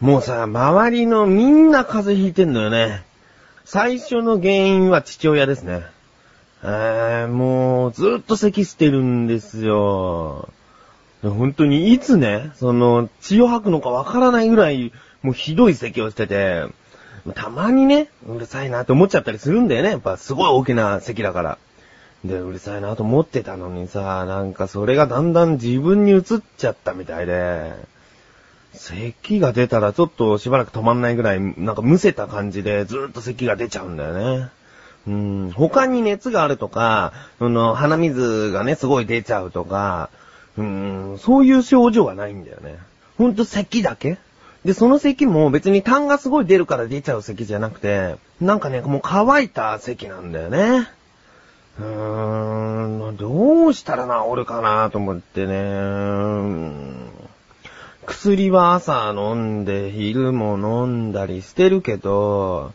もうさ、周りのみんな風邪ひいてんのよね。最初の原因は父親ですね。えー、もう、ずっと咳してるんですよ。本当にいつね、その、血を吐くのかわからないぐらい、もうひどい咳をしてて、たまにね、うるさいなって思っちゃったりするんだよね。やっぱすごい大きな咳だから。で、うるさいなと思ってたのにさ、なんかそれがだんだん自分に移っちゃったみたいで、咳が出たらちょっとしばらく止まんないぐらい、なんかむせた感じでずっと咳が出ちゃうんだよね。うん、他に熱があるとか、その、鼻水がね、すごい出ちゃうとか、うん、そういう症状はないんだよね。ほんと咳だけで、その咳も別に痰がすごい出るから出ちゃう咳じゃなくて、なんかね、もう乾いた咳なんだよね。うーん、どうしたら治るかなと思ってね。薬は朝飲んで、昼も飲んだりしてるけど、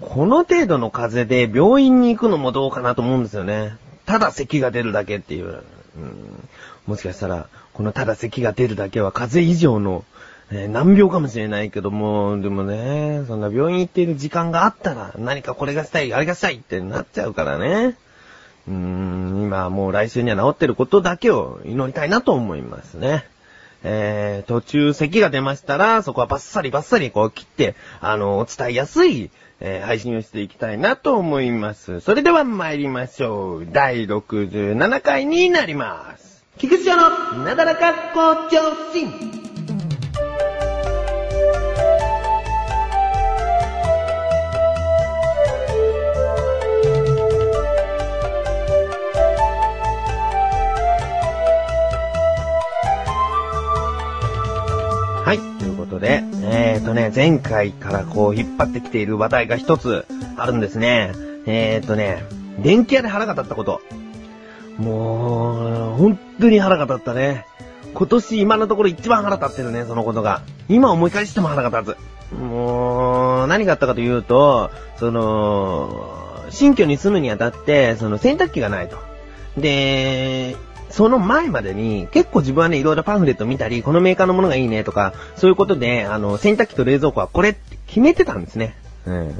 この程度の風邪で病院に行くのもどうかなと思うんですよね。ただ咳が出るだけっていう。うん、もしかしたら、このただ咳が出るだけは風邪以上の、えー、難病かもしれないけども、でもね、そんな病院行っている時間があったら、何かこれがしたい、あれがしたいってなっちゃうからね。うーん、今はもう来週には治ってることだけを祈りたいなと思いますね。えー、途中咳が出ましたら、そこはバッサリバッサリこう切って、あの、伝えやすい、えー、配信をしていきたいなと思います。それでは参りましょう。第67回になります。菊池のなだらか校長心。ことで、えーとね、前回からこう引っ張ってきている話題が一つあるんですね。えーとね、電気屋で腹が立ったこと。もう、本当に腹が立ったね。今年今のところ一番腹立ってるね、そのことが。今思い返しても腹が立つ。もう、何があったかというと、その、新居に住むにあたって、その洗濯機がないと。で、その前までに、結構自分はね、いろいろパンフレット見たり、このメーカーのものがいいねとか、そういうことで、あの、洗濯機と冷蔵庫はこれって決めてたんですね。うん。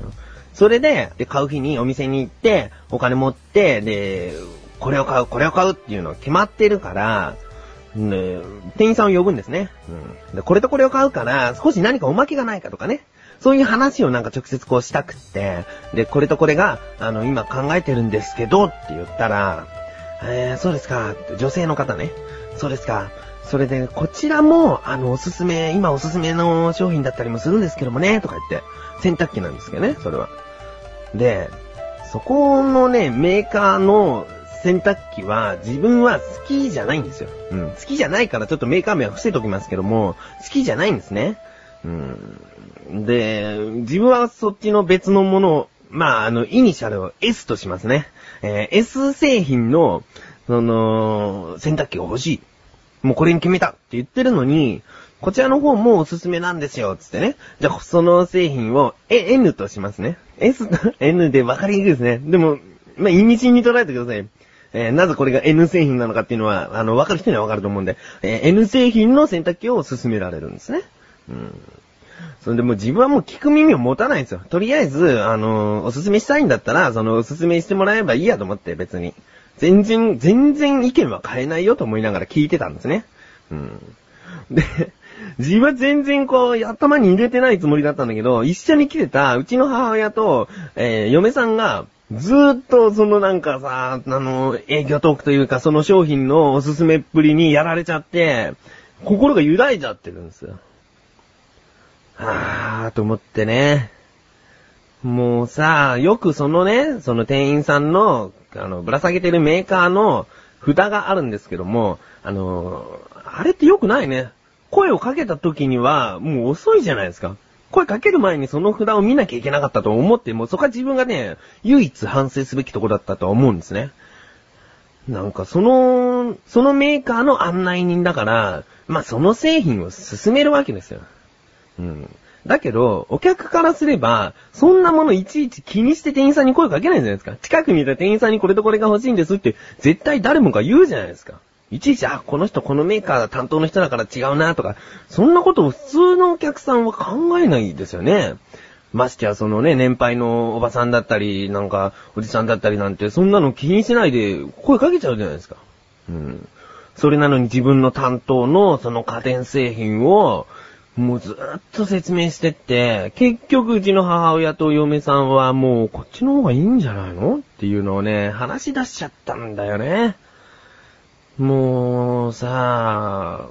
それで、で、買う日にお店に行って、お金持って、で、これを買う、これを買うっていうのは決まってるから、ね、店員さんを呼ぶんですね。うん。で、これとこれを買うから、少し何かおまけがないかとかね。そういう話をなんか直接こうしたくって、で、これとこれが、あの、今考えてるんですけどって言ったら、えー、そうですか。女性の方ね。そうですか。それで、こちらも、あの、おすすめ、今おすすめの商品だったりもするんですけどもね、とか言って、洗濯機なんですけどね、それは。で、そこのね、メーカーの洗濯機は自分は好きじゃないんですよ。うん。好きじゃないからちょっとメーカー名は伏せときますけども、好きじゃないんですね。うん。で、自分はそっちの別のものを、まあ、あの、イニシャルを S としますね。えー、S 製品の、その、洗濯機が欲しい。もうこれに決めたって言ってるのに、こちらの方もおすすめなんですよ、つってね。じゃあ、その製品を、え、N としますね。S と N で分かりにくいですね。でも、まあ、意味深に捉えてください。えー、なぜこれが N 製品なのかっていうのは、あの、分かる人には分かると思うんで、えー、N 製品の洗濯機を勧められるんですね。うん。それでもう自分はもう聞く耳を持たないんですよ。とりあえず、あのー、おすすめしたいんだったら、その、おすすめしてもらえばいいやと思って、別に。全然、全然意見は変えないよと思いながら聞いてたんですね。うん。で、自分は全然こう、頭に入れてないつもりだったんだけど、一緒に来てた、うちの母親と、えー、嫁さんが、ずーっとそのなんかさ、あの、営業トークというか、その商品のおすすめっぷりにやられちゃって、心が揺らいじゃってるんですよ。あーと思ってね。もうさ、よくそのね、その店員さんの、あの、ぶら下げてるメーカーの札があるんですけども、あの、あれってよくないね。声をかけた時には、もう遅いじゃないですか。声かける前にその札を見なきゃいけなかったと思って、もうそこは自分がね、唯一反省すべきとこだったと思うんですね。なんかその、そのメーカーの案内人だから、まあその製品を進めるわけですよ。うん。だけど、お客からすれば、そんなものいちいち気にして店員さんに声かけないじゃないですか。近くにいた店員さんにこれとこれが欲しいんですって、絶対誰もが言うじゃないですか。いちいち、あ、この人このメーカー担当の人だから違うなとか、そんなことを普通のお客さんは考えないですよね。ましてやそのね、年配のおばさんだったり、なんか、おじさんだったりなんて、そんなの気にしないで声かけちゃうじゃないですか。うん。それなのに自分の担当のその家電製品を、もうずっと説明してって、結局うちの母親と嫁さんはもうこっちの方がいいんじゃないのっていうのをね、話し出しちゃったんだよね。もう、さ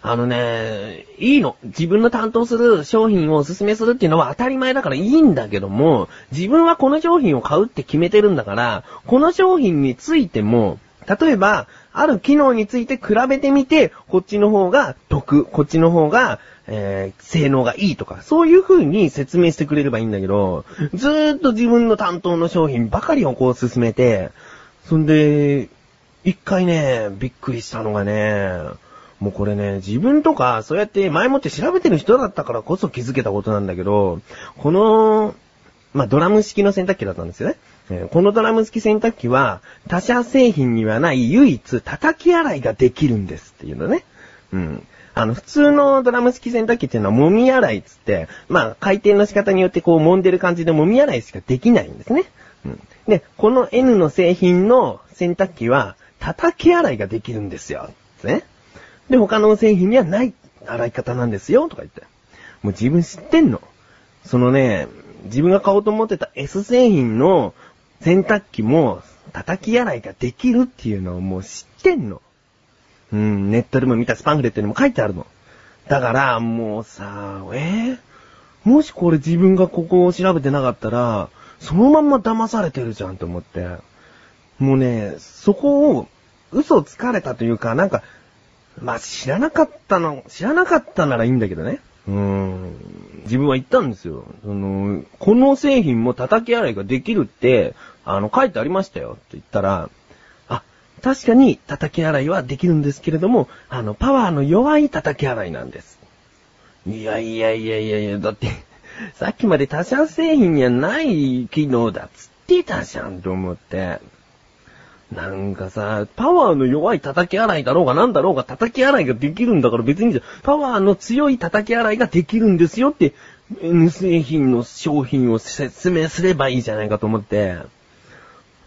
あのね、いいの。自分の担当する商品をおすすめするっていうのは当たり前だからいいんだけども、自分はこの商品を買うって決めてるんだから、この商品についても、例えば、ある機能について比べてみて、こっちの方が得、こっちの方が、えー、性能がいいとか、そういう風に説明してくれればいいんだけど、ずーっと自分の担当の商品ばかりをこう進めて、そんで、一回ね、びっくりしたのがね、もうこれね、自分とか、そうやって前もって調べてる人だったからこそ気づけたことなんだけど、この、まあ、ドラム式の洗濯機だったんですよね。え、このドラム式洗濯機は、他社製品にはない唯一叩き洗いができるんですっていうのね。うん。あの、普通のドラム式洗濯機っていうのは揉み洗いつって、まあ、回転の仕方によってこう揉んでる感じで揉み洗いしかできないんですね。うん。で、この N の製品の洗濯機は、叩き洗いができるんですよ。ね。で、他の製品にはない洗い方なんですよ、とか言って。もう自分知ってんの。そのね、自分が買おうと思ってた S 製品の洗濯機も叩き洗いができるっていうのをもう知ってんの。うん、ネットでも見たスパンフレットにも書いてあるの。だから、もうさ、えー、もしこれ自分がここを調べてなかったら、そのまんま騙されてるじゃんと思って。もうね、そこを嘘つかれたというか、なんか、まあ、知らなかったの、知らなかったならいいんだけどね。うん。自分は言ったんですよ。その、この製品も叩き洗いができるって、あの、書いてありましたよって言ったら、あ、確かに叩き洗いはできるんですけれども、あの、パワーの弱い叩き洗いなんです。いやいやいやいやいや、だってさっきまで他社製品にはない機能だっつってたじゃんと思って。なんかさ、パワーの弱い叩き洗いだろうがなんだろうが叩き洗いができるんだから別にパワーの強い叩き洗いができるんですよって、N 製品の商品を説明すればいいじゃないかと思って、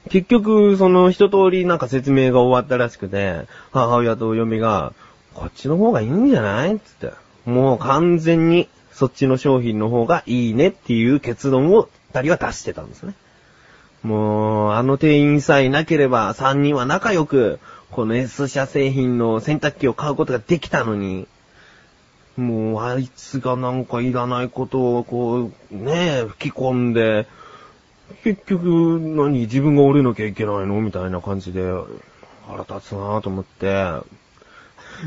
結局、その一通りなんか説明が終わったらしくて、母親と嫁が、こっちの方がいいんじゃないつって。もう完全にそっちの商品の方がいいねっていう結論を二人は出してたんですね。もう、あの店員さえいなければ、三人は仲良く、この S 社製品の洗濯機を買うことができたのに、もう、あいつがなんかいらないことをこう、ねえ、吹き込んで、結局、何、自分が折れなきゃいけないのみたいな感じで、腹立つなぁと思って。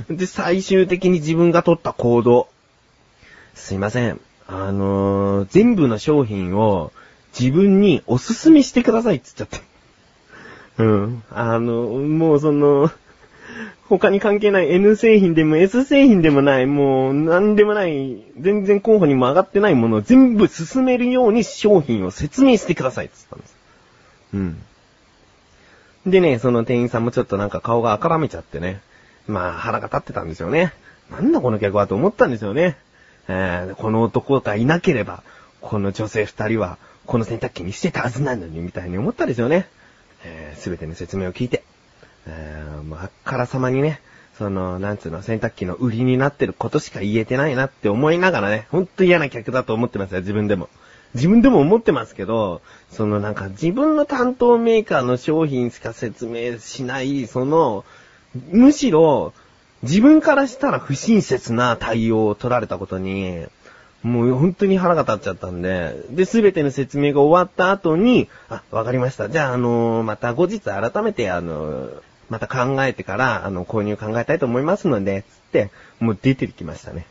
で、最終的に自分が取った行動。すいません。あのー、全部の商品を、自分におすすめしてくださいって言っちゃって。うん。あの、もうその、他に関係ない N 製品でも S 製品でもない、もう何でもない、全然候補にも上がってないものを全部進めるように商品を説明してくださいって言ったんです。うん。でね、その店員さんもちょっとなんか顔が赤らめちゃってね。まあ腹が立ってたんですよね。なんだこの客はと思ったんですよね。えー、この男がいなければ、この女性二人はこの洗濯機にしてたはずなのに、みたいに思ったですよね。えー、すべての説明を聞いて、えー、もうあからさまにね、その、なんつうの、洗濯機の売りになってることしか言えてないなって思いながらね、ほんと嫌な客だと思ってますよ、自分でも。自分でも思ってますけど、そのなんか自分の担当メーカーの商品しか説明しない、その、むしろ、自分からしたら不親切な対応を取られたことに、もう本当に腹が立っちゃったんで、で、すべての説明が終わった後に、あ、わかりました。じゃあ、あのー、また後日改めて、あのー、また考えてから、あの、購入考えたいと思いますので、つって、もう出てきましたね。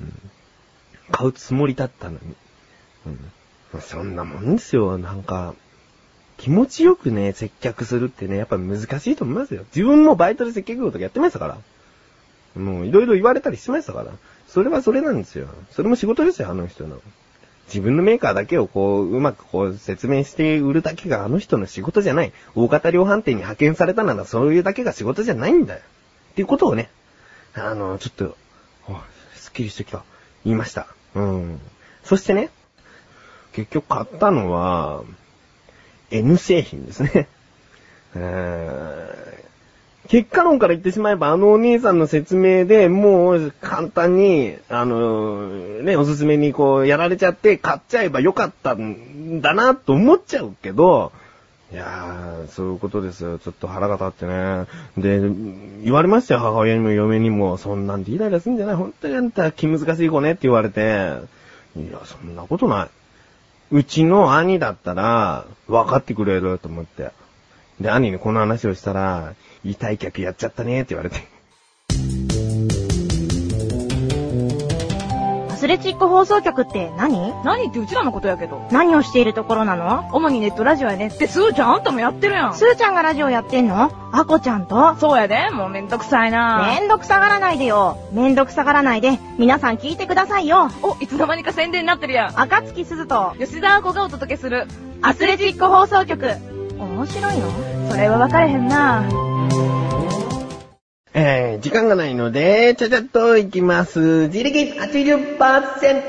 うん。買うつもりだったのに。うん。そんなもんですよ、なんか。気持ちよくね、接客するってね、やっぱ難しいと思いますよ。自分もバイトで接客業とかやってましたから。もういろいろ言われたりしましたから。それはそれなんですよ。それも仕事ですよ、あの人の。自分のメーカーだけをこう、うまくこう説明して売るだけがあの人の仕事じゃない。大型量販店に派遣されたならそういうだけが仕事じゃないんだよ。っていうことをね、あの、ちょっと、すっきりしてきた。言いました。うん。そしてね、結局買ったのは、N 製品ですね。えー、結果論から言ってしまえば、あのお兄さんの説明でもう簡単に、あのー、ね、おすすめにこうやられちゃって買っちゃえばよかったんだなと思っちゃうけど、いやー、そういうことですよ。ちょっと腹が立ってね。で、言われましたよ、母親にも嫁にも。そんなんでイライラすんじゃない本当にあんた気難しい子ねって言われて。いや、そんなことない。うちの兄だったら、分かってくれると思って。で、兄にこの話をしたら、痛い客やっちゃったねって言われて。スレチック放送局って何？何ってうちらのことやけど。何をしているところなの？主にネットラジオやね。ってスーちゃんあんたもやってるやん。スーちゃんがラジオやってんの？アコちゃんと？そうやで。もうめんどくさいなめんどくさがらないでよ。めんどくさがらないで、皆さん聞いてくださいよ。お、いつの間にか宣伝になってるやん。赤月鈴と吉田アコがお届けするアスレチック放送局。面白いの？それは分かれへんなえー、時間がないので、ちゃちゃっといきます。自力80%。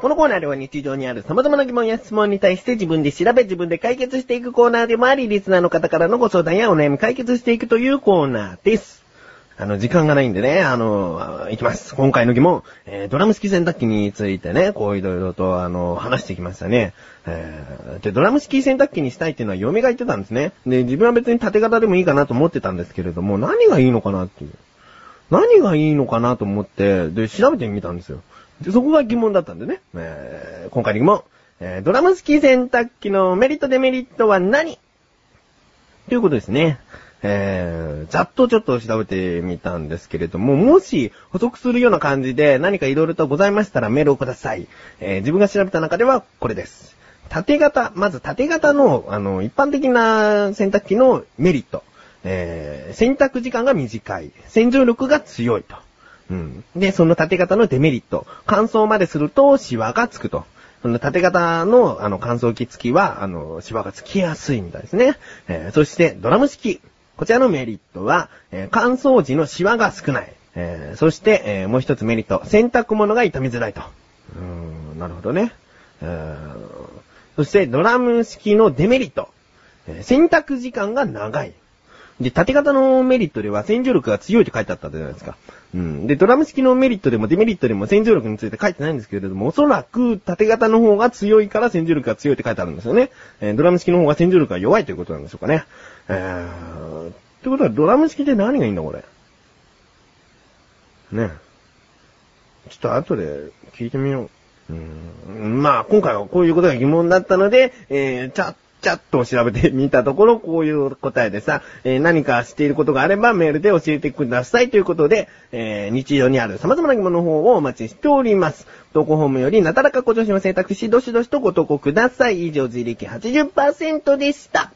このコーナーでは日常にある様々な疑問や質問に対して自分で調べ自分で解決していくコーナーでもあり、リスナーの方からのご相談やお悩み解決していくというコーナーです。あの、時間がないんでね、あの、いきます。今回の疑問、えー、ドラム式洗濯機についてね、こういろいろと、あの、話してきましたね。えー、で、ドラム式洗濯機にしたいっていうのは嫁が言ってたんですね。で、自分は別に縦型でもいいかなと思ってたんですけれども、何がいいのかなっていう。何がいいのかなと思って、で、調べてみたんですよ。で、そこが疑問だったんでね。えー、今回の疑問、えー、ドラム式洗濯機のメリットデメリットは何？ということですね。えー、ざっとちょっと調べてみたんですけれども、もし補足するような感じで何か色々とございましたらメールをください。えー、自分が調べた中ではこれです。縦型、まず縦型の、あの、一般的な洗濯機のメリット。えー、洗濯時間が短い。洗浄力が強いと。うん。で、その縦型のデメリット。乾燥までするとシワがつくと。その縦型の、あの、乾燥機付きは、あの、シワがつきやすいみたいですね。えー、そして、ドラム式。こちらのメリットは、えー、乾燥時のシワが少ない。えー、そして、えー、もう一つメリット。洗濯物が傷みづらいと。うーん、なるほどね。そして、ドラム式のデメリット。え洗濯時間が長い。で、縦型のメリットでは洗浄力が強いって書いてあったじゃないですか。うん。で、ドラム式のメリットでもデメリットでも洗浄力について書いてないんですけれども、おそらく縦型の方が強いから洗浄力が強いって書いてあるんですよね。えー、ドラム式の方が洗浄力が弱いということなんでしょうかね。えー、ってことはドラム式って何がいいんだこれ？ねちょっと後で聞いてみよう。うん。まあ、今回はこういうことが疑問だったので、えー、チャッチャッと調べてみたところ、こういう答えでさ、えー、何か知っていることがあればメールで教えてくださいということで、えー、日常にある様々な疑問の方をお待ちしております。投稿フォームよりなだらかご女子の選択肢、どしどしとご投稿ください。以上、自力80%でした。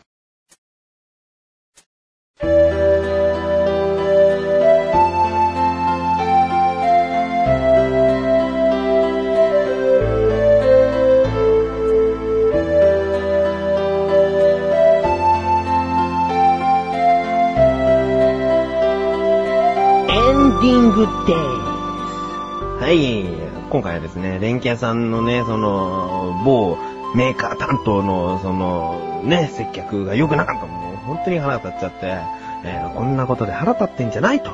ですね、電気屋さんのね、その、某メーカー担当の、その、ね、接客が良くなかったもん。本当に腹立っちゃって、えー、こんなことで腹立ってんじゃないと。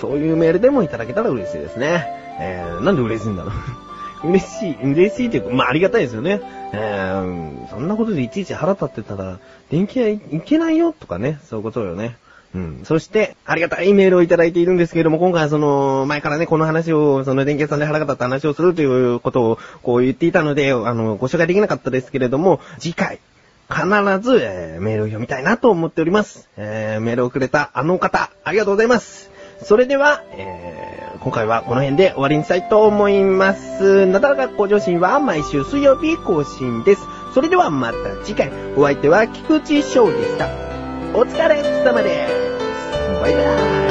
そういうメールでもいただけたら嬉しいですね。えー、なんで嬉しいんだろう。嬉しい、嬉しいというか、まあ、ありがたいですよね。えー、そんなことでいちいち腹立ってたら、電気屋行けないよとかね、そういうことよね。そして、ありがたいメールをいただいているんですけれども、今回はその、前からね、この話を、その電気屋さんで腹が立った話をするということを、こう言っていたので、あの、ご紹介できなかったですけれども、次回、必ず、えー、メールを読みたいなと思っております。えー、メールをくれたあの方、ありがとうございます。それでは、えー、今回はこの辺で終わりにしたいと思います。なだらか向上心は毎週水曜日更新です。それではまた次回、お相手は菊池翔でした。お疲れ様です。バイバーイ。